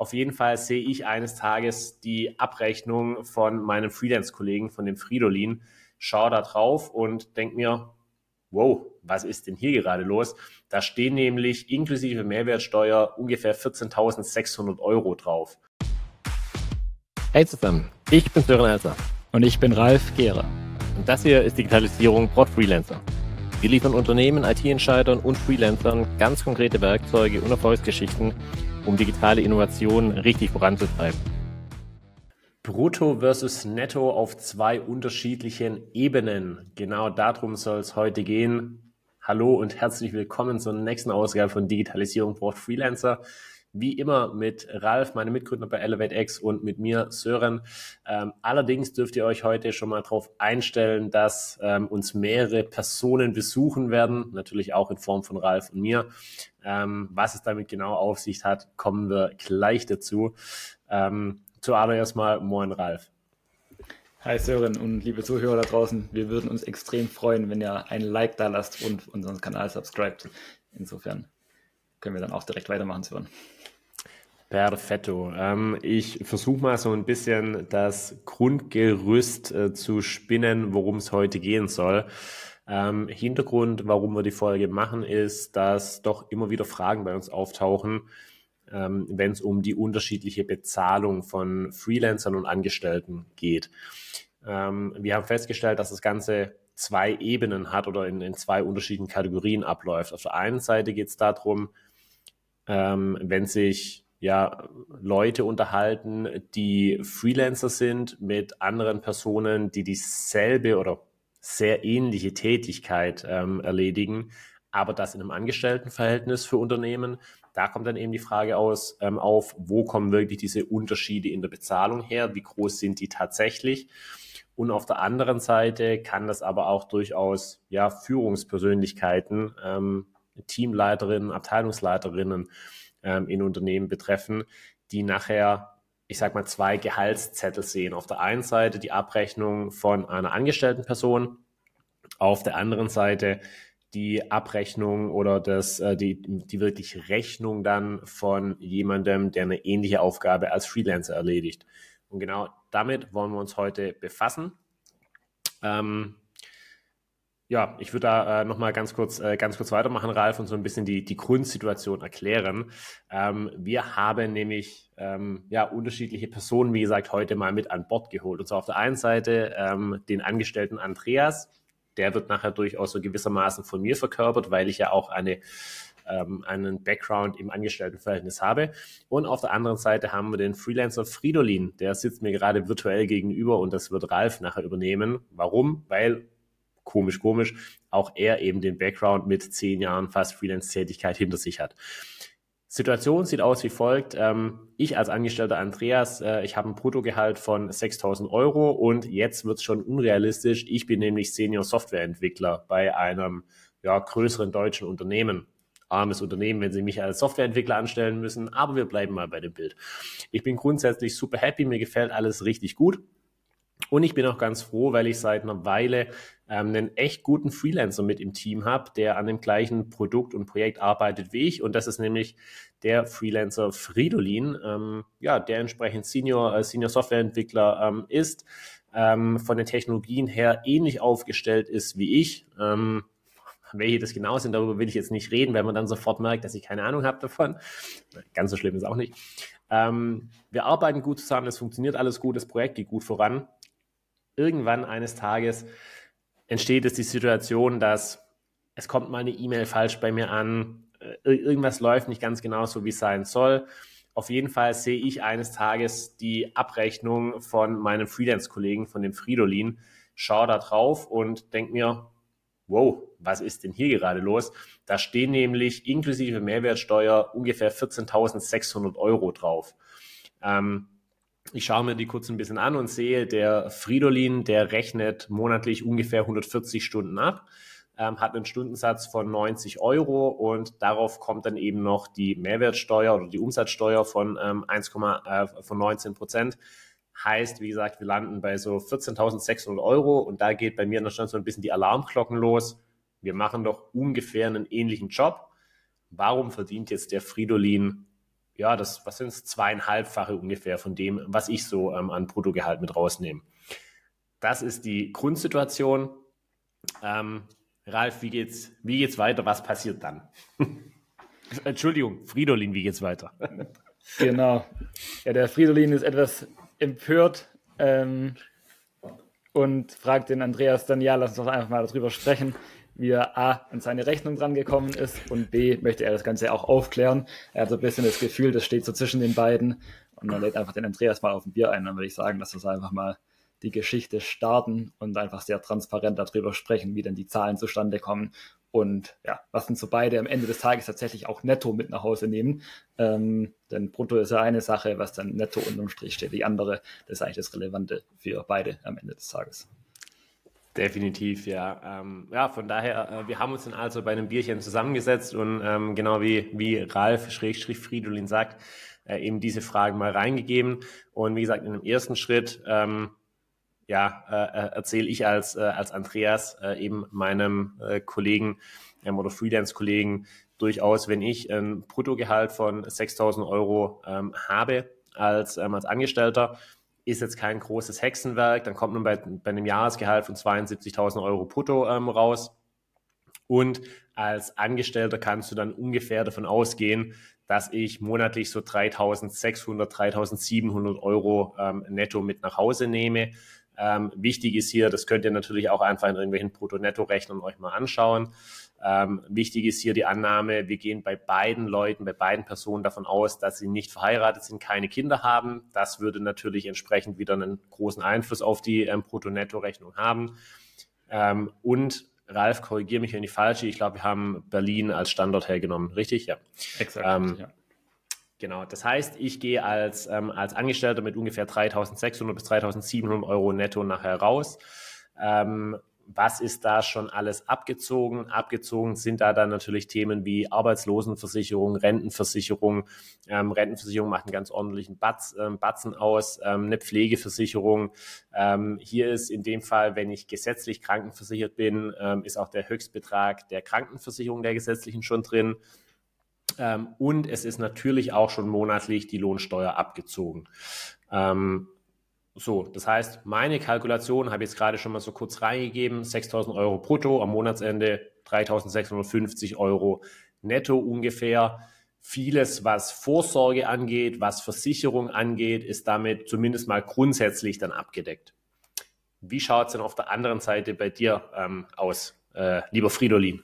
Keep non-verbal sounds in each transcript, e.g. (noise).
Auf jeden Fall sehe ich eines Tages die Abrechnung von meinem Freelance-Kollegen, von dem Fridolin, schaue da drauf und denke mir, wow, was ist denn hier gerade los? Da stehen nämlich inklusive Mehrwertsteuer ungefähr 14.600 Euro drauf. Hey zusammen, ich bin Sören Elser. Und ich bin Ralf Gehrer. Und das hier ist Digitalisierung Prod Freelancer. Wir liefern Unternehmen, IT-Entscheidern und Freelancern ganz konkrete Werkzeuge und Erfolgsgeschichten, um digitale Innovationen richtig voranzutreiben. Brutto versus Netto auf zwei unterschiedlichen Ebenen. Genau darum soll es heute gehen. Hallo und herzlich willkommen zur nächsten Ausgabe von Digitalisierung braucht Freelancer. Wie immer mit Ralf, meinem Mitgründer bei ElevateX und mit mir, Sören. Ähm, allerdings dürft ihr euch heute schon mal darauf einstellen, dass ähm, uns mehrere Personen besuchen werden, natürlich auch in Form von Ralf und mir. Ähm, was es damit genau auf sich hat, kommen wir gleich dazu. Ähm, zuallererst mal Moin Ralf. Hi Sören und liebe Zuhörer da draußen. Wir würden uns extrem freuen, wenn ihr ein Like da lasst und unseren Kanal subscribt. Insofern können wir dann auch direkt weitermachen, Sören. Perfetto. Ähm, ich versuche mal so ein bisschen das Grundgerüst äh, zu spinnen, worum es heute gehen soll. Ähm, Hintergrund, warum wir die Folge machen, ist, dass doch immer wieder Fragen bei uns auftauchen, ähm, wenn es um die unterschiedliche Bezahlung von Freelancern und Angestellten geht. Ähm, wir haben festgestellt, dass das Ganze zwei Ebenen hat oder in, in zwei unterschiedlichen Kategorien abläuft. Auf der einen Seite geht es darum, ähm, wenn sich ja Leute unterhalten, die Freelancer sind mit anderen Personen, die dieselbe oder sehr ähnliche Tätigkeit ähm, erledigen, aber das in einem Angestelltenverhältnis für Unternehmen. Da kommt dann eben die Frage aus, ähm, auf, wo kommen wirklich diese Unterschiede in der Bezahlung her? Wie groß sind die tatsächlich? Und auf der anderen Seite kann das aber auch durchaus ja, Führungspersönlichkeiten, ähm, Teamleiterinnen, Abteilungsleiterinnen ähm, in Unternehmen betreffen, die nachher, ich sag mal, zwei Gehaltszettel sehen. Auf der einen Seite die Abrechnung von einer angestellten Person, auf der anderen Seite die Abrechnung oder das, äh, die, die wirklich Rechnung dann von jemandem, der eine ähnliche Aufgabe als Freelancer erledigt. Und genau damit wollen wir uns heute befassen. Ähm, ja, ich würde da äh, nochmal ganz kurz, äh, ganz kurz weitermachen, Ralf, und so ein bisschen die, die Grundsituation erklären. Ähm, wir haben nämlich ähm, ja, unterschiedliche Personen, wie gesagt, heute mal mit an Bord geholt. Und zwar auf der einen Seite ähm, den Angestellten Andreas, der wird nachher durchaus so gewissermaßen von mir verkörpert, weil ich ja auch eine, ähm, einen Background im Angestelltenverhältnis habe. Und auf der anderen Seite haben wir den Freelancer Fridolin, der sitzt mir gerade virtuell gegenüber und das wird Ralf nachher übernehmen. Warum? Weil komisch, komisch, auch er eben den Background mit zehn Jahren fast Freelance-Tätigkeit hinter sich hat. Situation sieht aus wie folgt. Ähm, ich als Angestellter Andreas, äh, ich habe ein Bruttogehalt von 6.000 Euro und jetzt wird es schon unrealistisch. Ich bin nämlich Senior Softwareentwickler bei einem ja, größeren deutschen Unternehmen. Armes Unternehmen, wenn sie mich als Softwareentwickler anstellen müssen, aber wir bleiben mal bei dem Bild. Ich bin grundsätzlich super happy, mir gefällt alles richtig gut. Und ich bin auch ganz froh, weil ich seit einer Weile ähm, einen echt guten Freelancer mit im Team habe, der an dem gleichen Produkt und Projekt arbeitet wie ich. Und das ist nämlich der Freelancer Fridolin, ähm, ja, der entsprechend Senior, äh, Senior Softwareentwickler ähm, ist, ähm, von den Technologien her ähnlich aufgestellt ist wie ich. Ähm, welche das genau sind, darüber will ich jetzt nicht reden, weil man dann sofort merkt, dass ich keine Ahnung habe davon. Ganz so schlimm ist auch nicht. Ähm, wir arbeiten gut zusammen, es funktioniert alles gut, das Projekt geht gut voran. Irgendwann eines Tages entsteht es die Situation, dass es kommt mal eine E-Mail falsch bei mir an, äh, irgendwas läuft nicht ganz genau so, wie es sein soll. Auf jeden Fall sehe ich eines Tages die Abrechnung von meinem Freelance-Kollegen, von dem Fridolin, schaue da drauf und denke mir, wow, was ist denn hier gerade los? Da stehen nämlich inklusive Mehrwertsteuer ungefähr 14.600 Euro drauf. Ähm, ich schaue mir die kurz ein bisschen an und sehe, der Fridolin, der rechnet monatlich ungefähr 140 Stunden ab, ähm, hat einen Stundensatz von 90 Euro und darauf kommt dann eben noch die Mehrwertsteuer oder die Umsatzsteuer von ähm, 1, äh, von 19 Prozent. Heißt, wie gesagt, wir landen bei so 14.600 Euro und da geht bei mir noch schon so ein bisschen die Alarmglocken los. Wir machen doch ungefähr einen ähnlichen Job. Warum verdient jetzt der Fridolin ja, das, was sind es, zweieinhalbfache ungefähr von dem, was ich so ähm, an Bruttogehalt mit rausnehme. Das ist die Grundsituation. Ähm, Ralf, wie geht's, wie geht's weiter? Was passiert dann? (laughs) Entschuldigung, Fridolin, wie geht's weiter? (laughs) genau. Ja, der Fridolin ist etwas empört ähm, und fragt den Andreas dann, ja, lass uns doch einfach mal darüber sprechen, wie er A an seine Rechnung drangekommen ist und B möchte er das Ganze auch aufklären. Er hat so ein bisschen das Gefühl, das steht so zwischen den beiden und er lädt einfach den Andreas mal auf ein Bier ein. Dann würde ich sagen, lass uns einfach mal die Geschichte starten und einfach sehr transparent darüber sprechen, wie denn die Zahlen zustande kommen und ja, was sind so beide am Ende des Tages tatsächlich auch netto mit nach Hause nehmen. Ähm, denn brutto ist ja eine Sache, was dann netto unterm Strich steht, die andere, das ist eigentlich das Relevante für beide am Ende des Tages. Definitiv, ja. Ähm, ja, von daher, äh, wir haben uns dann also bei einem Bierchen zusammengesetzt und ähm, genau wie, wie Ralf Schrägstrich Fridolin sagt, äh, eben diese Fragen mal reingegeben. Und wie gesagt, in dem ersten Schritt ähm, ja, äh, äh, erzähle ich als, äh, als Andreas äh, eben meinem äh, Kollegen ähm, oder Freelance-Kollegen durchaus, wenn ich ein Bruttogehalt von 6.000 Euro ähm, habe als, ähm, als Angestellter, ist jetzt kein großes Hexenwerk, dann kommt man bei, bei einem Jahresgehalt von 72.000 Euro brutto ähm, raus. Und als Angestellter kannst du dann ungefähr davon ausgehen, dass ich monatlich so 3.600, 3.700 Euro ähm, netto mit nach Hause nehme. Ähm, wichtig ist hier, das könnt ihr natürlich auch einfach in irgendwelchen Brutto-Netto-Rechnern euch mal anschauen. Ähm, wichtig ist hier die Annahme, wir gehen bei beiden Leuten, bei beiden Personen davon aus, dass sie nicht verheiratet sind, keine Kinder haben. Das würde natürlich entsprechend wieder einen großen Einfluss auf die ähm, Brutto-Netto-Rechnung haben. Ähm, und Ralf, korrigiere mich, wenn ich falsch Ich glaube, wir haben Berlin als Standort hergenommen, richtig? Ja. Exakt. Ähm, ja. Genau, das heißt, ich gehe als, ähm, als Angestellter mit ungefähr 3.600 bis 3.700 Euro netto nachher raus. Ähm, was ist da schon alles abgezogen? Abgezogen sind da dann natürlich Themen wie Arbeitslosenversicherung, Rentenversicherung. Ähm, Rentenversicherung macht einen ganz ordentlichen Batz, ähm, Batzen aus, ähm, eine Pflegeversicherung. Ähm, hier ist in dem Fall, wenn ich gesetzlich krankenversichert bin, ähm, ist auch der Höchstbetrag der Krankenversicherung der gesetzlichen schon drin. Ähm, und es ist natürlich auch schon monatlich die Lohnsteuer abgezogen. Ähm, so, das heißt, meine Kalkulation habe ich jetzt gerade schon mal so kurz reingegeben, 6.000 Euro brutto, am Monatsende 3.650 Euro netto ungefähr. Vieles, was Vorsorge angeht, was Versicherung angeht, ist damit zumindest mal grundsätzlich dann abgedeckt. Wie schaut es denn auf der anderen Seite bei dir ähm, aus, äh, lieber Fridolin?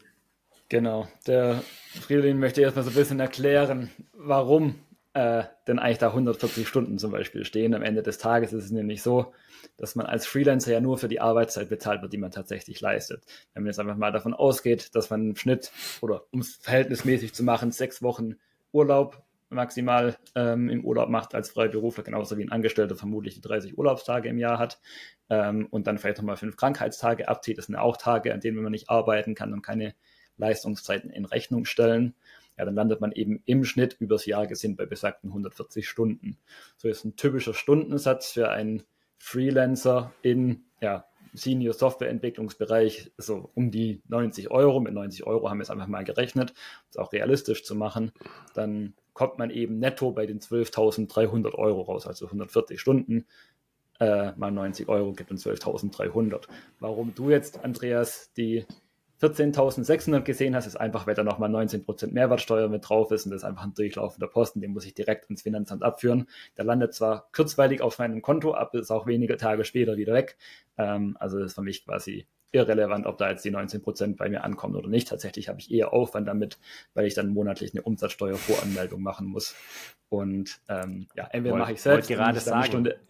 Genau, der Fridolin möchte erstmal so ein bisschen erklären, warum äh, denn eigentlich da 140 Stunden zum Beispiel stehen. Am Ende des Tages ist es nämlich so, dass man als Freelancer ja nur für die Arbeitszeit bezahlt wird, die man tatsächlich leistet. Wenn man jetzt einfach mal davon ausgeht, dass man im Schnitt oder um es verhältnismäßig zu machen, sechs Wochen Urlaub maximal ähm, im Urlaub macht als Freiberufler, genauso wie ein Angestellter vermutlich die 30 Urlaubstage im Jahr hat ähm, und dann vielleicht nochmal fünf Krankheitstage abzieht. Das sind ja auch Tage, an denen man nicht arbeiten kann und keine Leistungszeiten in Rechnung stellen, ja, dann landet man eben im Schnitt übers Jahr gesehen bei besagten 140 Stunden. So ist ein typischer Stundensatz für einen Freelancer in ja, Senior Software Entwicklungsbereich so um die 90 Euro. Mit 90 Euro haben wir es einfach mal gerechnet, um es auch realistisch zu machen. Dann kommt man eben netto bei den 12.300 Euro raus, also 140 Stunden äh, mal 90 Euro gibt uns 12.300. Warum du jetzt, Andreas, die 14.600 gesehen hast, ist einfach, weil da nochmal 19% Mehrwertsteuer mit drauf ist und das ist einfach ein durchlaufender Posten, den muss ich direkt ins Finanzamt abführen. Der landet zwar kurzweilig auf meinem Konto, aber ist auch wenige Tage später wieder weg. Ähm, also das ist für mich quasi irrelevant, ob da jetzt die 19% bei mir ankommen oder nicht. Tatsächlich habe ich eher Aufwand damit, weil ich dann monatlich eine Umsatzsteuervoranmeldung machen muss. Und ähm, ja, entweder mache ich selbst gerade sagen. Stunde,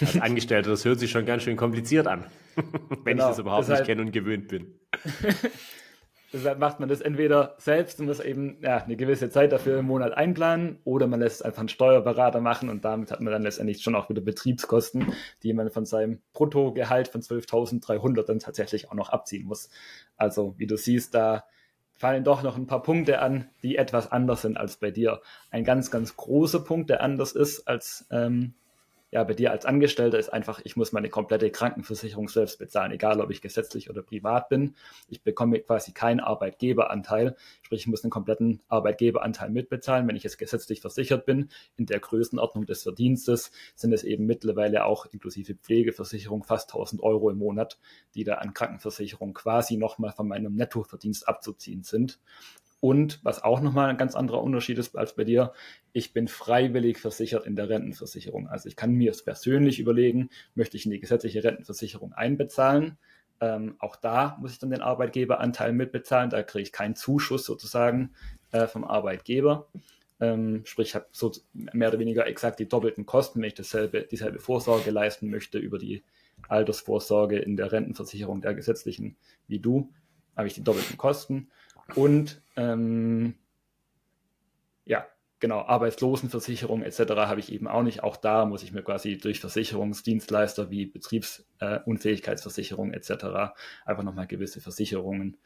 als Angestellter, das hört sich schon ganz schön kompliziert an, (laughs) wenn genau, ich das überhaupt deshalb, nicht kenne und gewöhnt bin. (laughs) deshalb macht man das entweder selbst und muss eben ja, eine gewisse Zeit dafür im Monat einplanen oder man lässt einfach einen Steuerberater machen und damit hat man dann letztendlich schon auch wieder Betriebskosten, die man von seinem Bruttogehalt von 12.300 dann tatsächlich auch noch abziehen muss. Also wie du siehst, da fallen doch noch ein paar Punkte an, die etwas anders sind als bei dir. Ein ganz, ganz großer Punkt, der anders ist als ähm, ja, bei dir als Angestellter ist einfach, ich muss meine komplette Krankenversicherung selbst bezahlen, egal ob ich gesetzlich oder privat bin. Ich bekomme quasi keinen Arbeitgeberanteil, sprich, ich muss einen kompletten Arbeitgeberanteil mitbezahlen. Wenn ich jetzt gesetzlich versichert bin, in der Größenordnung des Verdienstes, sind es eben mittlerweile auch inklusive Pflegeversicherung fast 1000 Euro im Monat, die da an Krankenversicherung quasi nochmal von meinem Nettoverdienst abzuziehen sind. Und was auch nochmal ein ganz anderer Unterschied ist als bei dir, ich bin freiwillig versichert in der Rentenversicherung. Also ich kann mir es persönlich überlegen, möchte ich in die gesetzliche Rentenversicherung einbezahlen. Ähm, auch da muss ich dann den Arbeitgeberanteil mitbezahlen. Da kriege ich keinen Zuschuss sozusagen äh, vom Arbeitgeber. Ähm, sprich, ich habe so mehr oder weniger exakt die doppelten Kosten, wenn ich dasselbe, dieselbe Vorsorge leisten möchte über die Altersvorsorge in der Rentenversicherung der gesetzlichen wie du, habe ich die doppelten Kosten. Und ähm, ja, genau, Arbeitslosenversicherung etc. habe ich eben auch nicht. Auch da muss ich mir quasi durch Versicherungsdienstleister wie Betriebsunfähigkeitsversicherung äh, etc. einfach nochmal gewisse Versicherungen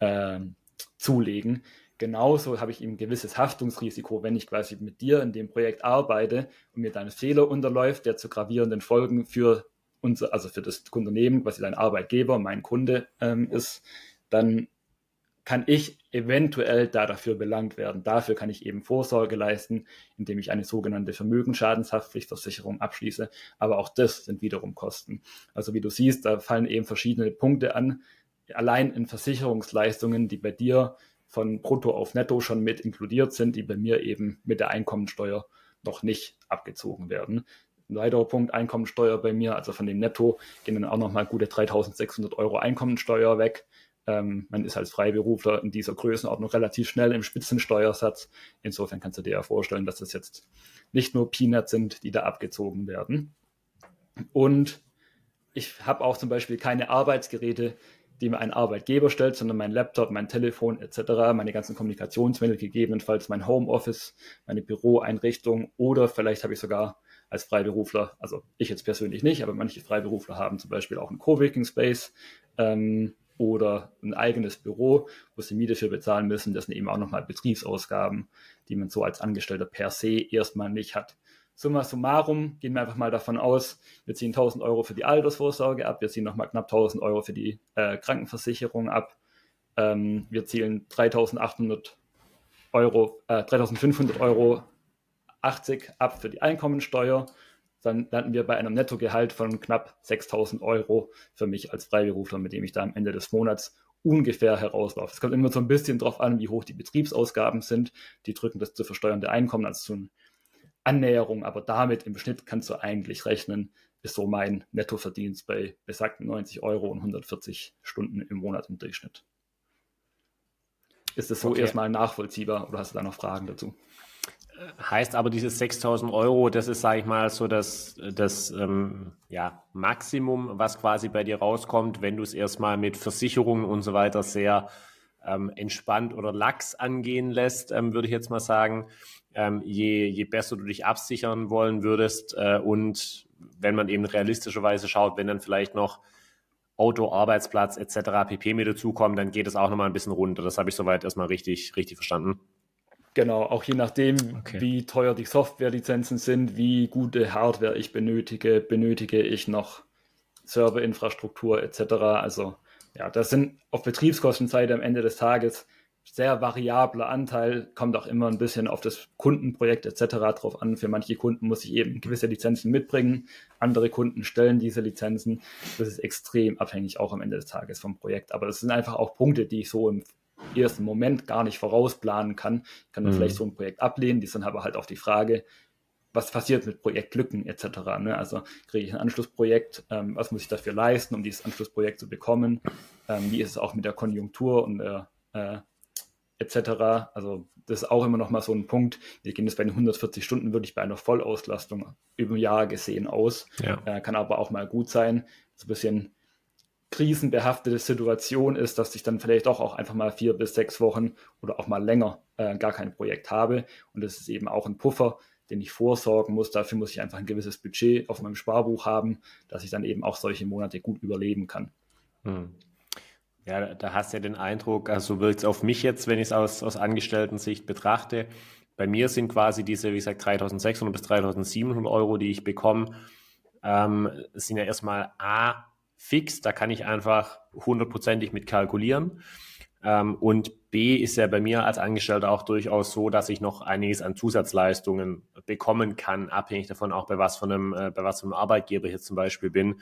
äh, zulegen. Genauso habe ich eben ein gewisses Haftungsrisiko, wenn ich quasi mit dir in dem Projekt arbeite und mir dein Fehler unterläuft, der zu gravierenden Folgen für unser, also für das Unternehmen, quasi dein Arbeitgeber, mein Kunde ähm, ist, dann kann ich eventuell da dafür belangt werden. Dafür kann ich eben Vorsorge leisten, indem ich eine sogenannte Vermögensschadenshaftpflichtversicherung abschließe. Aber auch das sind wiederum Kosten. Also wie du siehst, da fallen eben verschiedene Punkte an. Allein in Versicherungsleistungen, die bei dir von Brutto auf Netto schon mit inkludiert sind, die bei mir eben mit der Einkommensteuer noch nicht abgezogen werden. Ein weiterer Punkt, Einkommensteuer bei mir, also von dem Netto gehen dann auch nochmal gute 3600 Euro Einkommensteuer weg. Ähm, man ist als Freiberufler in dieser Größenordnung relativ schnell im Spitzensteuersatz. Insofern kannst du dir ja vorstellen, dass das jetzt nicht nur Peanuts sind, die da abgezogen werden. Und ich habe auch zum Beispiel keine Arbeitsgeräte, die mir ein Arbeitgeber stellt, sondern mein Laptop, mein Telefon etc., meine ganzen Kommunikationsmittel, gegebenenfalls mein Homeoffice, meine Büroeinrichtung oder vielleicht habe ich sogar als Freiberufler, also ich jetzt persönlich nicht, aber manche Freiberufler haben zum Beispiel auch einen Coworking Space, ähm, oder ein eigenes Büro, wo sie Miete für bezahlen müssen. Das sind eben auch nochmal Betriebsausgaben, die man so als Angestellter per se erstmal nicht hat. Summa summarum gehen wir einfach mal davon aus, wir ziehen 1000 Euro für die Altersvorsorge ab, wir ziehen nochmal knapp 1000 Euro für die äh, Krankenversicherung ab, ähm, wir zielen 3800 Euro, äh, 3500 Euro 80 ab für die Einkommensteuer dann landen wir bei einem Nettogehalt von knapp 6000 Euro für mich als Freiberufler, mit dem ich da am Ende des Monats ungefähr herauslaufe. Es kommt immer so ein bisschen drauf an, wie hoch die Betriebsausgaben sind. Die drücken das zu versteuernde Einkommen als so eine Annäherung, aber damit im Schnitt kannst du eigentlich rechnen, ist so mein Nettoverdienst bei besagten 90 Euro und 140 Stunden im Monat im Durchschnitt. Ist das so okay. erstmal nachvollziehbar oder hast du da noch Fragen dazu? Heißt aber, diese 6000 Euro, das ist, sage ich mal, so das, das ähm, ja, Maximum, was quasi bei dir rauskommt, wenn du es erstmal mit Versicherungen und so weiter sehr ähm, entspannt oder lax angehen lässt, ähm, würde ich jetzt mal sagen. Ähm, je, je besser du dich absichern wollen würdest äh, und wenn man eben realistischerweise schaut, wenn dann vielleicht noch Auto, Arbeitsplatz etc. pp. mit dazukommen, dann geht es auch nochmal ein bisschen runter. Das habe ich soweit erstmal richtig, richtig verstanden. Genau, auch je nachdem, okay. wie teuer die Softwarelizenzen sind, wie gute Hardware ich benötige, benötige ich noch Serverinfrastruktur etc. Also ja, das sind auf Betriebskostenseite am Ende des Tages sehr variabler Anteil, kommt auch immer ein bisschen auf das Kundenprojekt etc. drauf an. Für manche Kunden muss ich eben gewisse Lizenzen mitbringen, andere Kunden stellen diese Lizenzen. Das ist extrem abhängig auch am Ende des Tages vom Projekt. Aber das sind einfach auch Punkte, die ich so im ersten Moment gar nicht vorausplanen kann. Ich kann dann mhm. vielleicht so ein Projekt ablehnen, die sind aber halt auch die Frage, was passiert mit Projektlücken etc. Ne? Also kriege ich ein Anschlussprojekt, ähm, was muss ich dafür leisten, um dieses Anschlussprojekt zu bekommen? Ähm, wie ist es auch mit der Konjunktur und äh, etc. Also das ist auch immer noch mal so ein Punkt. Wir gehen jetzt bei den 140 Stunden wirklich bei einer Vollauslastung über ein Jahr gesehen aus. Ja. Äh, kann aber auch mal gut sein. So ein bisschen krisenbehaftete Situation ist, dass ich dann vielleicht auch, auch einfach mal vier bis sechs Wochen oder auch mal länger äh, gar kein Projekt habe. Und das ist eben auch ein Puffer, den ich vorsorgen muss. Dafür muss ich einfach ein gewisses Budget auf meinem Sparbuch haben, dass ich dann eben auch solche Monate gut überleben kann. Hm. Ja, da hast du ja den Eindruck, also so wirkt es auf mich jetzt, wenn ich es aus, aus Angestellten-Sicht betrachte, bei mir sind quasi diese, wie gesagt, 3600 bis 3700 Euro, die ich bekomme, ähm, sind ja erstmal A, fix, da kann ich einfach hundertprozentig mit kalkulieren. Ähm, und B ist ja bei mir als Angestellter auch durchaus so, dass ich noch einiges an Zusatzleistungen bekommen kann, abhängig davon auch bei was von einem, äh, bei was von einem Arbeitgeber hier zum Beispiel bin,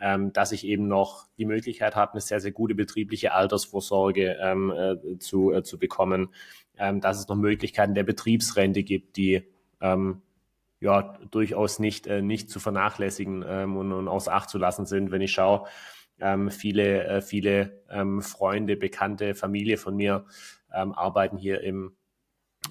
ähm, dass ich eben noch die Möglichkeit habe, eine sehr, sehr gute betriebliche Altersvorsorge ähm, äh, zu, äh, zu bekommen, ähm, dass es noch Möglichkeiten der Betriebsrente gibt, die ähm, ja durchaus nicht, äh, nicht zu vernachlässigen ähm, und, und außer Acht zu lassen sind, wenn ich schaue, ähm, viele, äh, viele ähm, Freunde, Bekannte, Familie von mir ähm, arbeiten hier im,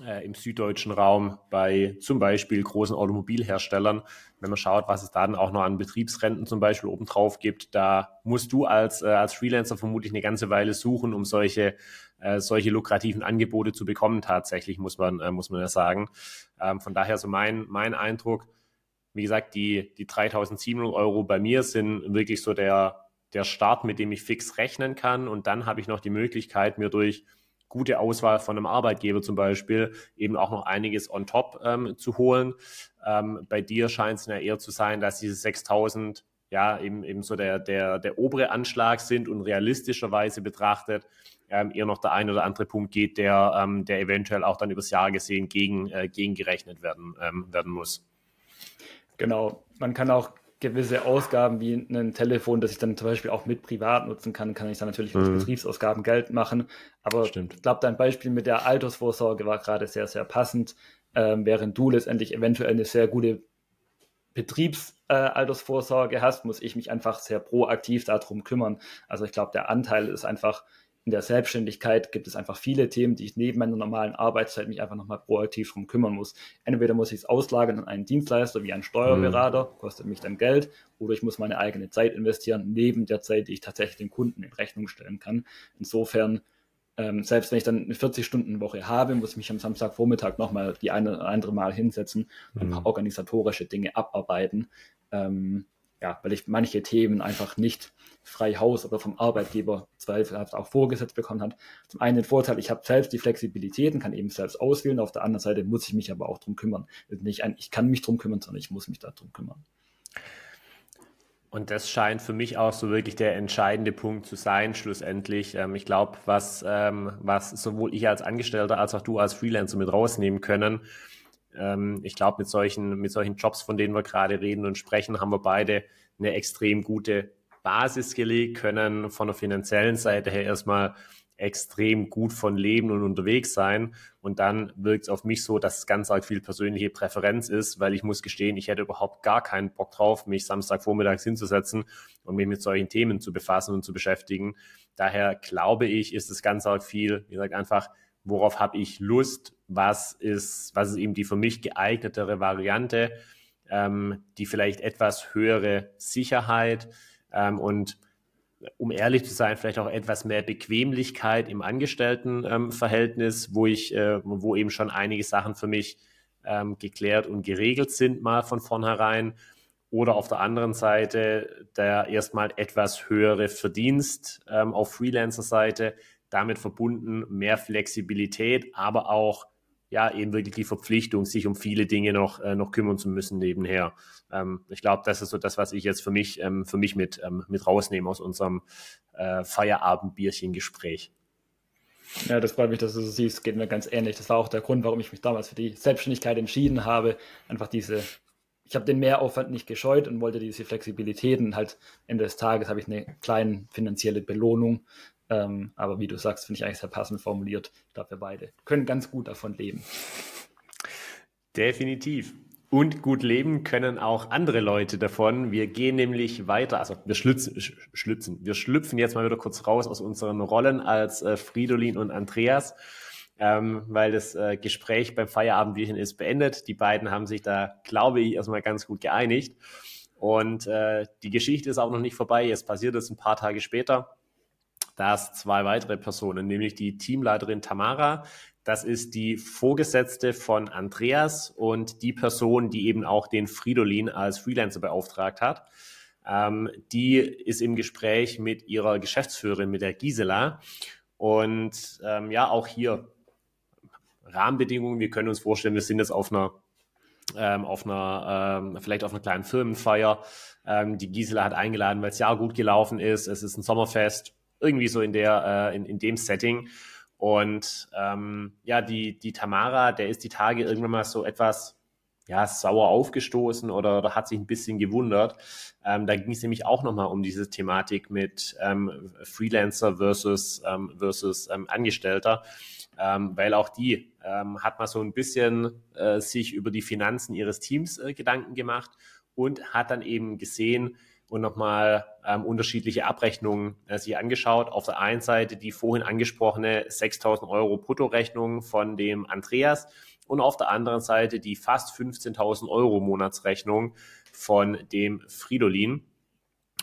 äh, im süddeutschen Raum bei zum Beispiel großen Automobilherstellern. Wenn man schaut, was es da dann auch noch an Betriebsrenten zum Beispiel obendrauf gibt, da musst du als, äh, als Freelancer vermutlich eine ganze Weile suchen, um solche, äh, solche lukrativen Angebote zu bekommen. Tatsächlich muss man, äh, muss man ja sagen. Ähm, von daher so mein, mein Eindruck, wie gesagt, die, die 3700 Euro bei mir sind wirklich so der, der Start, mit dem ich fix rechnen kann. Und dann habe ich noch die Möglichkeit, mir durch gute Auswahl von einem Arbeitgeber zum Beispiel eben auch noch einiges on top ähm, zu holen. Ähm, bei dir scheint es ja eher zu sein, dass diese 6000 ja eben, eben so der, der, der obere Anschlag sind und realistischerweise betrachtet ähm, eher noch der ein oder andere Punkt geht, der, ähm, der eventuell auch dann übers Jahr gesehen gegen, äh, gegengerechnet werden, ähm, werden muss. Genau, man kann auch gewisse Ausgaben wie ein Telefon, das ich dann zum Beispiel auch mit privat nutzen kann, kann ich dann natürlich als mhm. Betriebsausgaben Geld machen. Aber Stimmt. ich glaube, dein Beispiel mit der Altersvorsorge war gerade sehr, sehr passend, ähm, während du letztendlich eventuell eine sehr gute Betriebsaltersvorsorge äh, hast, muss ich mich einfach sehr proaktiv darum kümmern. Also ich glaube, der Anteil ist einfach in der Selbstständigkeit gibt es einfach viele Themen, die ich neben meiner normalen Arbeitszeit mich einfach nochmal proaktiv drum kümmern muss. Entweder muss ich es auslagern an einen Dienstleister wie einen Steuerberater, mhm. kostet mich dann Geld, oder ich muss meine eigene Zeit investieren, neben der Zeit, die ich tatsächlich den Kunden in Rechnung stellen kann. Insofern, ähm, selbst wenn ich dann eine 40-Stunden-Woche habe, muss ich mich am Samstagvormittag nochmal die eine oder andere Mal hinsetzen und ein paar mhm. organisatorische Dinge abarbeiten. Ähm, ja, weil ich manche Themen einfach nicht frei Haus oder vom Arbeitgeber zweifelhaft auch vorgesetzt bekommen hat. Zum einen den Vorteil, ich habe selbst die Flexibilität und kann eben selbst auswählen. Auf der anderen Seite muss ich mich aber auch drum kümmern. Nicht ein, ich kann mich drum kümmern, sondern ich muss mich darum kümmern. Und das scheint für mich auch so wirklich der entscheidende Punkt zu sein, schlussendlich. Ähm, ich glaube, was, ähm, was sowohl ich als Angestellter als auch du als Freelancer mit rausnehmen können, ähm, ich glaube, mit solchen, mit solchen Jobs, von denen wir gerade reden und sprechen, haben wir beide eine extrem gute Basis gelegt, können von der finanziellen Seite her erstmal extrem gut von leben und unterwegs sein. Und dann wirkt es auf mich so, dass es ganz arg viel persönliche Präferenz ist, weil ich muss gestehen, ich hätte überhaupt gar keinen Bock drauf, mich Samstagvormittags hinzusetzen und mich mit solchen Themen zu befassen und zu beschäftigen. Daher glaube ich, ist es ganz arg viel, wie gesagt, einfach worauf habe ich Lust, was ist, was ist eben die für mich geeignetere Variante, ähm, die vielleicht etwas höhere Sicherheit ähm, und um ehrlich zu sein, vielleicht auch etwas mehr Bequemlichkeit im Angestelltenverhältnis, ähm, wo ich, äh, wo eben schon einige Sachen für mich ähm, geklärt und geregelt sind, mal von vornherein. Oder auf der anderen Seite der erstmal etwas höhere Verdienst ähm, auf Freelancer-Seite, damit verbunden mehr Flexibilität, aber auch ja eben wirklich die Verpflichtung, sich um viele Dinge noch, äh, noch kümmern zu müssen nebenher. Ähm, ich glaube, das ist so das, was ich jetzt für mich, ähm, für mich mit, ähm, mit rausnehme aus unserem äh, Feierabendbierchen-Gespräch. Ja, das freut mich, dass du so siehst, geht mir ganz ähnlich. Das war auch der Grund, warum ich mich damals für die Selbstständigkeit entschieden habe. Einfach diese, ich habe den Mehraufwand nicht gescheut und wollte diese Flexibilität und halt Ende des Tages habe ich eine kleine finanzielle Belohnung ähm, aber wie du sagst, finde ich eigentlich sehr passend formuliert. Ich glaube, wir beide können ganz gut davon leben. Definitiv. Und gut leben können auch andere Leute davon. Wir gehen nämlich weiter, also wir schlüpfen, schlüpfen, wir schlüpfen jetzt mal wieder kurz raus aus unseren Rollen als äh, Fridolin und Andreas, ähm, weil das äh, Gespräch beim Feierabendbierchen ist beendet. Die beiden haben sich da, glaube ich, erstmal ganz gut geeinigt. Und äh, die Geschichte ist auch noch nicht vorbei. Jetzt passiert es ein paar Tage später dass zwei weitere Personen, nämlich die Teamleiterin Tamara, das ist die Vorgesetzte von Andreas und die Person, die eben auch den Fridolin als Freelancer beauftragt hat. Ähm, die ist im Gespräch mit ihrer Geschäftsführerin, mit der Gisela. Und ähm, ja, auch hier Rahmenbedingungen. Wir können uns vorstellen, wir sind jetzt auf einer ähm, auf einer, ähm, vielleicht auf einer kleinen Firmenfeier. Ähm, die Gisela hat eingeladen, weil es ja gut gelaufen ist. Es ist ein Sommerfest, irgendwie so in der, äh, in, in dem Setting. Und ähm, ja, die, die Tamara, der ist die Tage irgendwann mal so etwas ja, sauer aufgestoßen oder, oder hat sich ein bisschen gewundert. Ähm, da ging es nämlich auch nochmal um diese Thematik mit ähm, Freelancer versus, ähm, versus ähm, Angestellter, ähm, weil auch die ähm, hat mal so ein bisschen äh, sich über die Finanzen ihres Teams äh, Gedanken gemacht und hat dann eben gesehen, und nochmal ähm, unterschiedliche Abrechnungen äh, sich angeschaut. Auf der einen Seite die vorhin angesprochene 6.000 Euro Bruttorechnung von dem Andreas und auf der anderen Seite die fast 15.000 Euro Monatsrechnung von dem Fridolin.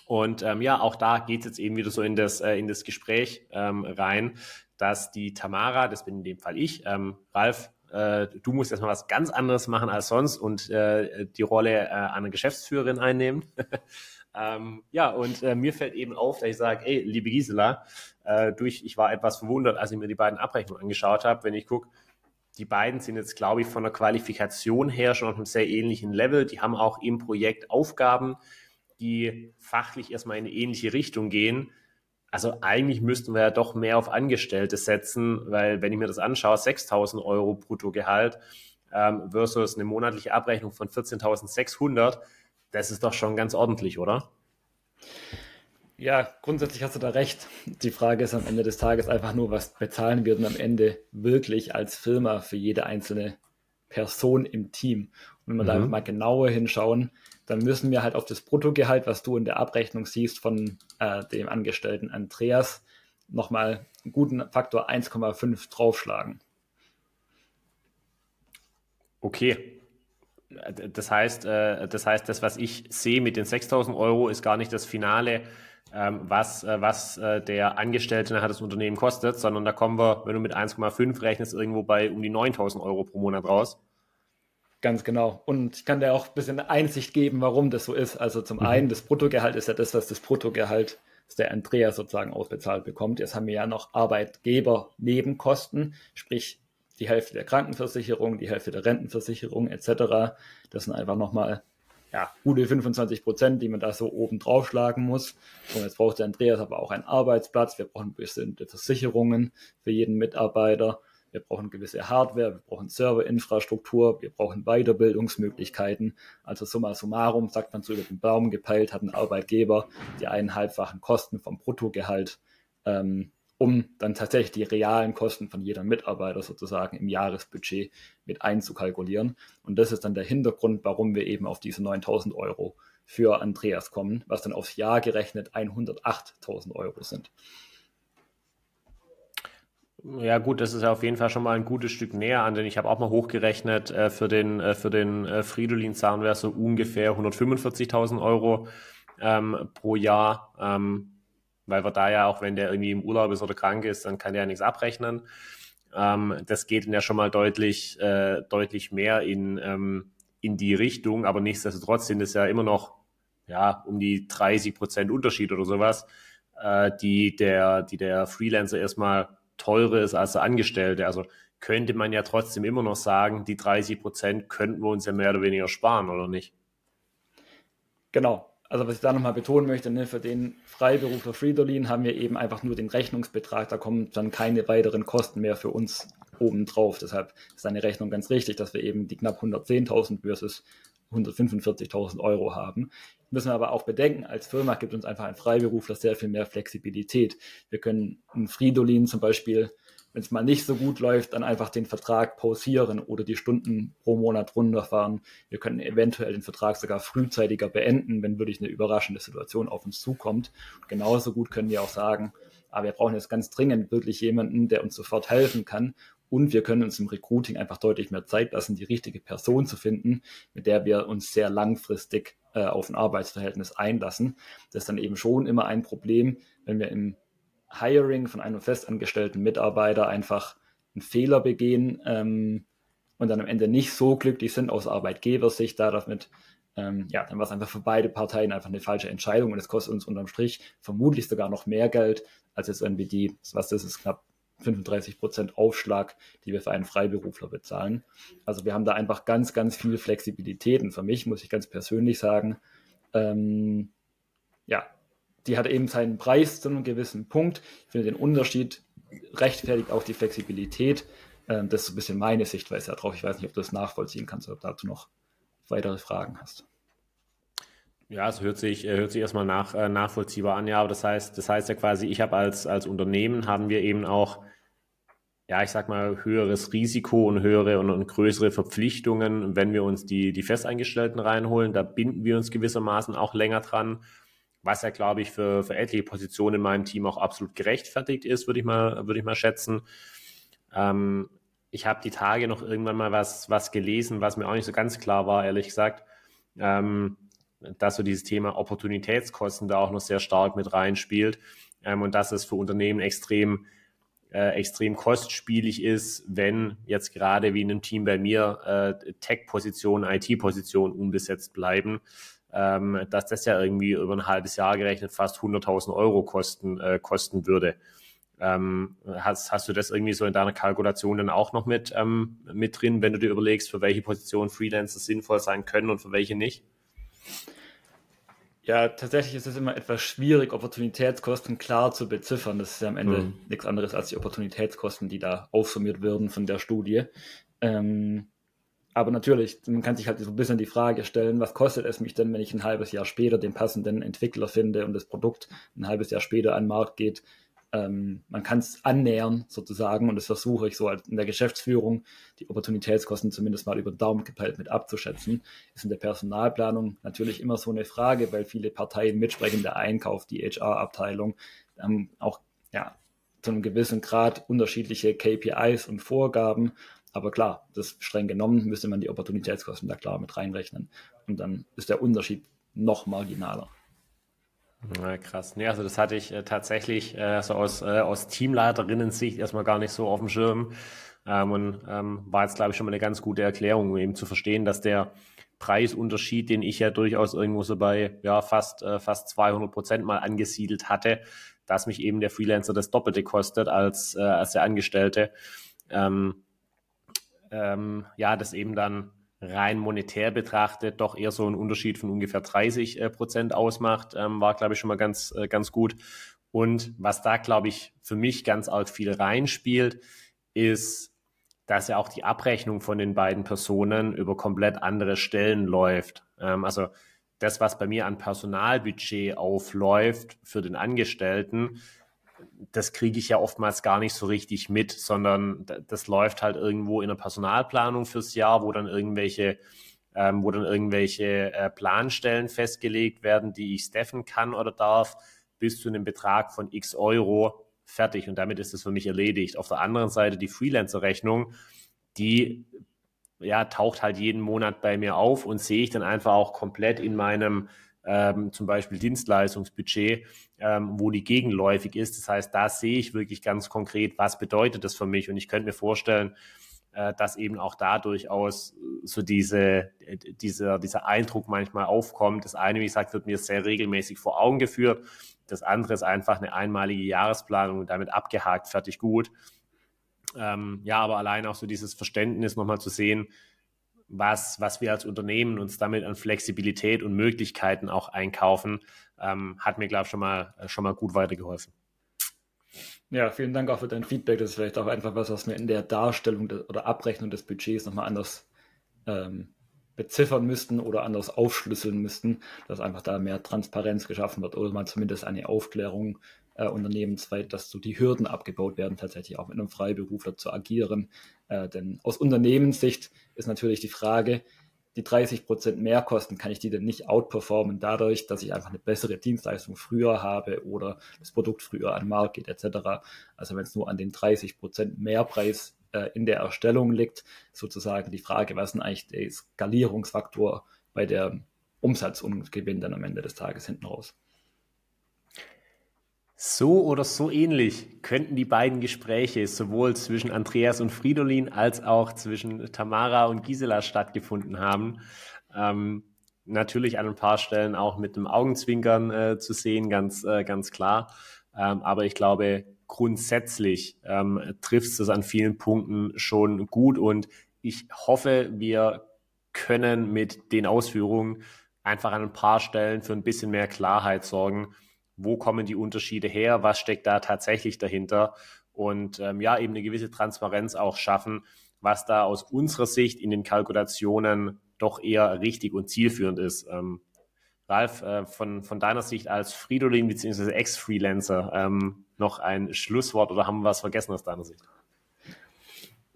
Und ähm, ja, auch da geht es jetzt eben wieder so in das, äh, in das Gespräch ähm, rein, dass die Tamara, das bin in dem Fall ich, ähm, Ralf, äh, du musst erstmal was ganz anderes machen als sonst und äh, die Rolle äh, einer Geschäftsführerin einnehmen. (laughs) ähm, ja, und äh, mir fällt eben auf, dass ich sage, ey, liebe Gisela, äh, durch, ich war etwas verwundert, als ich mir die beiden Abrechnungen angeschaut habe, wenn ich gucke, die beiden sind jetzt, glaube ich, von der Qualifikation her schon auf einem sehr ähnlichen Level. Die haben auch im Projekt Aufgaben, die fachlich erstmal in eine ähnliche Richtung gehen. Also eigentlich müssten wir ja doch mehr auf Angestellte setzen, weil wenn ich mir das anschaue, 6.000 Euro Bruttogehalt ähm, versus eine monatliche Abrechnung von 14.600, das ist doch schon ganz ordentlich, oder? Ja, grundsätzlich hast du da recht. Die Frage ist am Ende des Tages einfach nur, was bezahlen wir denn am Ende wirklich als Firma für jede einzelne Person im Team? Und wenn wir mhm. da einfach mal genauer hinschauen, dann müssen wir halt auf das Bruttogehalt, was du in der Abrechnung siehst von äh, dem Angestellten Andreas, nochmal einen guten Faktor 1,5 draufschlagen. Okay, das heißt, äh, das heißt, das, was ich sehe mit den 6000 Euro, ist gar nicht das Finale ähm, was, äh, was äh, der Angestellte nachher das Unternehmen kostet, sondern da kommen wir, wenn du mit 1,5 rechnest, irgendwo bei um die 9000 Euro pro Monat raus. Ganz genau. Und ich kann dir auch ein bisschen Einsicht geben, warum das so ist. Also zum mhm. einen, das Bruttogehalt ist ja das, was das Bruttogehalt, der Andrea sozusagen ausbezahlt bekommt. Jetzt haben wir ja noch Arbeitgeber-Nebenkosten, sprich die Hälfte der Krankenversicherung, die Hälfte der Rentenversicherung etc. Das sind einfach nochmal ja, gute 25 Prozent, die man da so oben draufschlagen muss. Und jetzt braucht der Andreas aber auch einen Arbeitsplatz. Wir brauchen bestimmte Versicherungen für jeden Mitarbeiter. Wir brauchen gewisse Hardware, wir brauchen Serverinfrastruktur, wir brauchen Weiterbildungsmöglichkeiten. Also summa summarum, sagt man so über den Baum gepeilt, hat ein Arbeitgeber die eineinhalbfachen Kosten vom Bruttogehalt ähm, um dann tatsächlich die realen Kosten von jeder Mitarbeiter sozusagen im Jahresbudget mit einzukalkulieren. Und das ist dann der Hintergrund, warum wir eben auf diese 9000 Euro für Andreas kommen, was dann aufs Jahr gerechnet 108.000 Euro sind. Ja gut, das ist ja auf jeden Fall schon mal ein gutes Stück näher an, denn ich habe auch mal hochgerechnet, äh, für den, äh, für den äh, Fridolin-Zahn wäre so ungefähr 145.000 Euro ähm, pro Jahr. Ähm, weil wir da ja auch, wenn der irgendwie im Urlaub ist oder krank ist, dann kann der ja nichts abrechnen. Ähm, das geht dann ja schon mal deutlich, äh, deutlich mehr in, ähm, in die Richtung, aber nichtsdestotrotz sind es ja immer noch ja, um die 30 Prozent Unterschied oder sowas, äh, die, der, die der Freelancer erstmal teurer ist als der Angestellte. Also könnte man ja trotzdem immer noch sagen, die 30 Prozent könnten wir uns ja mehr oder weniger sparen, oder nicht? Genau, also was ich da nochmal betonen möchte, ne, für den Freiberufler Fridolin haben wir eben einfach nur den Rechnungsbetrag, da kommen dann keine weiteren Kosten mehr für uns obendrauf. Deshalb ist eine Rechnung ganz richtig, dass wir eben die knapp 110.000 versus 145.000 Euro haben. Müssen wir aber auch bedenken, als Firma gibt uns einfach ein Freiberufler sehr viel mehr Flexibilität. Wir können einen Fridolin zum Beispiel wenn es mal nicht so gut läuft, dann einfach den Vertrag pausieren oder die Stunden pro Monat runterfahren. Wir können eventuell den Vertrag sogar frühzeitiger beenden, wenn wirklich eine überraschende Situation auf uns zukommt. Und genauso gut können wir auch sagen, aber wir brauchen jetzt ganz dringend wirklich jemanden, der uns sofort helfen kann. Und wir können uns im Recruiting einfach deutlich mehr Zeit lassen, die richtige Person zu finden, mit der wir uns sehr langfristig äh, auf ein Arbeitsverhältnis einlassen. Das ist dann eben schon immer ein Problem, wenn wir im Hiring von einem festangestellten Mitarbeiter einfach einen Fehler begehen ähm, und dann am Ende nicht so glücklich sind aus Arbeitgebersicht da damit, ähm, ja, dann war es einfach für beide Parteien einfach eine falsche Entscheidung und es kostet uns unterm Strich vermutlich sogar noch mehr Geld als jetzt irgendwie die, was das ist, knapp 35 Prozent Aufschlag, die wir für einen Freiberufler bezahlen. Also wir haben da einfach ganz, ganz viel Flexibilität. Und für mich muss ich ganz persönlich sagen, ähm, ja, die hat eben seinen Preis zu einem gewissen Punkt. Ich finde den Unterschied rechtfertigt auch die Flexibilität. Ähm, das ist so ein bisschen meine Sichtweise darauf. Ich weiß nicht, ob du das nachvollziehen kannst oder ob du dazu noch weitere Fragen hast. Ja, es hört sich, äh, hört sich erstmal nach, äh, nachvollziehbar an, ja, aber das heißt, das heißt ja quasi, ich habe als, als Unternehmen haben wir eben auch, ja, ich sag mal, höheres Risiko und höhere und, und größere Verpflichtungen, wenn wir uns die, die Festeingestellten reinholen. Da binden wir uns gewissermaßen auch länger dran, was ja, glaube ich, für, für etliche Positionen in meinem Team auch absolut gerechtfertigt ist, würde ich mal, würde ich mal schätzen. Ähm, ich habe die Tage noch irgendwann mal was, was gelesen, was mir auch nicht so ganz klar war, ehrlich gesagt. Ähm, dass so dieses Thema Opportunitätskosten da auch noch sehr stark mit reinspielt ähm, und dass es für Unternehmen extrem äh, extrem kostspielig ist, wenn jetzt gerade wie in einem Team bei mir äh, Tech-Positionen, IT-Positionen unbesetzt bleiben, ähm, dass das ja irgendwie über ein halbes Jahr gerechnet fast 100.000 Euro kosten, äh, kosten würde. Ähm, hast, hast du das irgendwie so in deiner Kalkulation dann auch noch mit, ähm, mit drin, wenn du dir überlegst, für welche Positionen Freelancer sinnvoll sein können und für welche nicht? Ja, tatsächlich ist es immer etwas schwierig, Opportunitätskosten klar zu beziffern. Das ist ja am Ende mhm. nichts anderes als die Opportunitätskosten, die da aufsummiert werden von der Studie. Ähm, aber natürlich, man kann sich halt so ein bisschen die Frage stellen, was kostet es mich denn, wenn ich ein halbes Jahr später den passenden Entwickler finde und das Produkt ein halbes Jahr später an den Markt geht? ähm, man kann es annähern sozusagen und das versuche ich so in der Geschäftsführung, die Opportunitätskosten zumindest mal über den Daumen gepeilt mit abzuschätzen. Ist in der Personalplanung natürlich immer so eine Frage, weil viele Parteien mitsprechen, der Einkauf, die HR-Abteilung, ähm, auch ja, zu einem gewissen Grad unterschiedliche KPIs und Vorgaben. Aber klar, das streng genommen müsste man die Opportunitätskosten da klar mit reinrechnen. Und dann ist der Unterschied noch marginaler. Ja, krass. Nee, also das hatte ich äh, tatsächlich äh, so aus, äh, aus Teamleiterinnen-Sicht erstmal gar nicht so auf dem Schirm. Ähm, und ähm, war jetzt, glaube ich, schon mal eine ganz gute Erklärung, um eben zu verstehen, dass der Preisunterschied, den ich ja durchaus irgendwo so bei ja, fast, äh, fast 200 Prozent mal angesiedelt hatte, dass mich eben der Freelancer das Doppelte kostet als, äh, als der Angestellte. Ähm, ähm, ja, das eben dann rein monetär betrachtet doch eher so ein Unterschied von ungefähr 30 äh, Prozent ausmacht, ähm, war, glaube ich, schon mal ganz, äh, ganz gut. Und was da, glaube ich, für mich ganz arg viel reinspielt, ist, dass ja auch die Abrechnung von den beiden Personen über komplett andere Stellen läuft. Ähm, also das, was bei mir an Personalbudget aufläuft für den Angestellten, das kriege ich ja oftmals gar nicht so richtig mit, sondern das läuft halt irgendwo in der Personalplanung fürs Jahr, wo dann irgendwelche, ähm, wo dann irgendwelche äh, Planstellen festgelegt werden, die ich staffen kann oder darf, bis zu einem Betrag von x Euro fertig. Und damit ist es für mich erledigt. Auf der anderen Seite die Freelancer-Rechnung, die ja, taucht halt jeden Monat bei mir auf und sehe ich dann einfach auch komplett in meinem ähm, zum Beispiel Dienstleistungsbudget, ähm, wo die gegenläufig ist. Das heißt, da sehe ich wirklich ganz konkret, was bedeutet das für mich. Und ich könnte mir vorstellen, äh, dass eben auch da durchaus so diese, dieser, dieser Eindruck manchmal aufkommt. Das eine, wie gesagt, wird mir sehr regelmäßig vor Augen geführt. Das andere ist einfach eine einmalige Jahresplanung und damit abgehakt, fertig gut. Ähm, ja, aber allein auch so dieses Verständnis nochmal zu sehen, was, was wir als Unternehmen uns damit an Flexibilität und Möglichkeiten auch einkaufen, ähm, hat mir, glaube ich, schon mal, äh, schon mal gut weitergeholfen. Ja, vielen Dank auch für dein Feedback. Das ist vielleicht auch einfach was, was wir in der Darstellung des, oder Abrechnung des Budgets nochmal anders ähm, beziffern müssten oder anders aufschlüsseln müssten, dass einfach da mehr Transparenz geschaffen wird oder man zumindest eine Aufklärung äh, unternehmensweit, dass so die Hürden abgebaut werden, tatsächlich auch mit einem Freiberufler zu agieren. Äh, denn aus Unternehmenssicht ist natürlich die Frage, die 30 Prozent Mehrkosten, kann ich die denn nicht outperformen dadurch, dass ich einfach eine bessere Dienstleistung früher habe oder das Produkt früher an den Markt geht etc. Also wenn es nur an den 30 Prozent Mehrpreis äh, in der Erstellung liegt, sozusagen die Frage, was ist denn eigentlich der Skalierungsfaktor bei der Umsatz und Gewinn dann am Ende des Tages hinten raus. So oder so ähnlich könnten die beiden Gespräche sowohl zwischen Andreas und Fridolin als auch zwischen Tamara und Gisela stattgefunden haben. Ähm, natürlich an ein paar Stellen auch mit dem Augenzwinkern äh, zu sehen, ganz, äh, ganz klar. Ähm, aber ich glaube, grundsätzlich ähm, trifft es an vielen Punkten schon gut und ich hoffe, wir können mit den Ausführungen einfach an ein paar Stellen für ein bisschen mehr Klarheit sorgen. Wo kommen die Unterschiede her? Was steckt da tatsächlich dahinter? Und ähm, ja, eben eine gewisse Transparenz auch schaffen, was da aus unserer Sicht in den Kalkulationen doch eher richtig und zielführend ist. Ähm, Ralf, äh, von, von deiner Sicht als Fridolin bzw. Ex-Freelancer ähm, noch ein Schlusswort oder haben wir was vergessen aus deiner Sicht?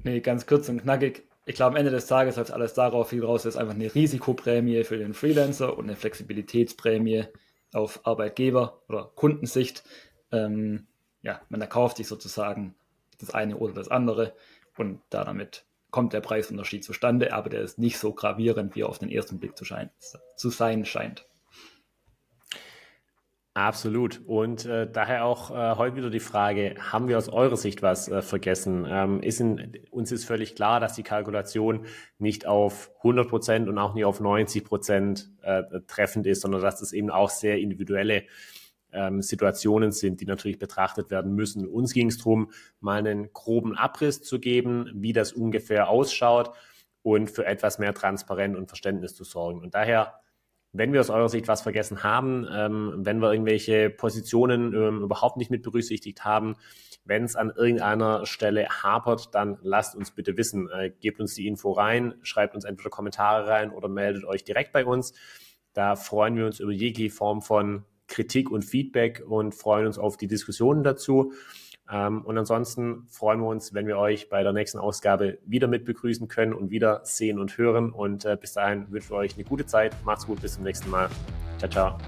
Nee, ganz kurz und knackig. Ich glaube, am Ende des Tages läuft alles darauf viel raus, dass einfach eine Risikoprämie für den Freelancer und eine Flexibilitätsprämie auf Arbeitgeber- oder Kundensicht. Ähm, ja, man erkauft sich sozusagen das eine oder das andere und da damit kommt der Preisunterschied zustande, aber der ist nicht so gravierend, wie er auf den ersten Blick zu, schein, zu sein scheint. Absolut. Und äh, daher auch äh, heute wieder die Frage, haben wir aus eurer Sicht was äh, vergessen? Ähm, ist in, uns ist völlig klar, dass die Kalkulation nicht auf 100 Prozent und auch nicht auf 90 Prozent äh, treffend ist, sondern dass es eben auch sehr individuelle ähm, Situationen sind, die natürlich betrachtet werden müssen. Uns ging es darum, mal einen groben Abriss zu geben, wie das ungefähr ausschaut und für etwas mehr Transparenz und Verständnis zu sorgen. Und daher wenn wir aus eurer Sicht was vergessen haben, ähm, wenn wir irgendwelche Positionen ähm, überhaupt nicht mit berücksichtigt haben, wenn es an irgendeiner Stelle hapert, dann lasst uns bitte wissen. Äh, gebt uns die Info rein, schreibt uns entweder Kommentare rein oder meldet euch direkt bei uns. Da freuen wir uns über jegliche Form von Kritik und Feedback und freuen uns auf die Diskussionen dazu. Ähm, und ansonsten freuen wir uns, wenn wir euch bei der nächsten Ausgabe wieder mit begrüßen können und wieder sehen und hören. Und äh, bis dahin wünschen wir euch eine gute Zeit. Macht's gut, bis zum nächsten Mal. Ciao, ciao.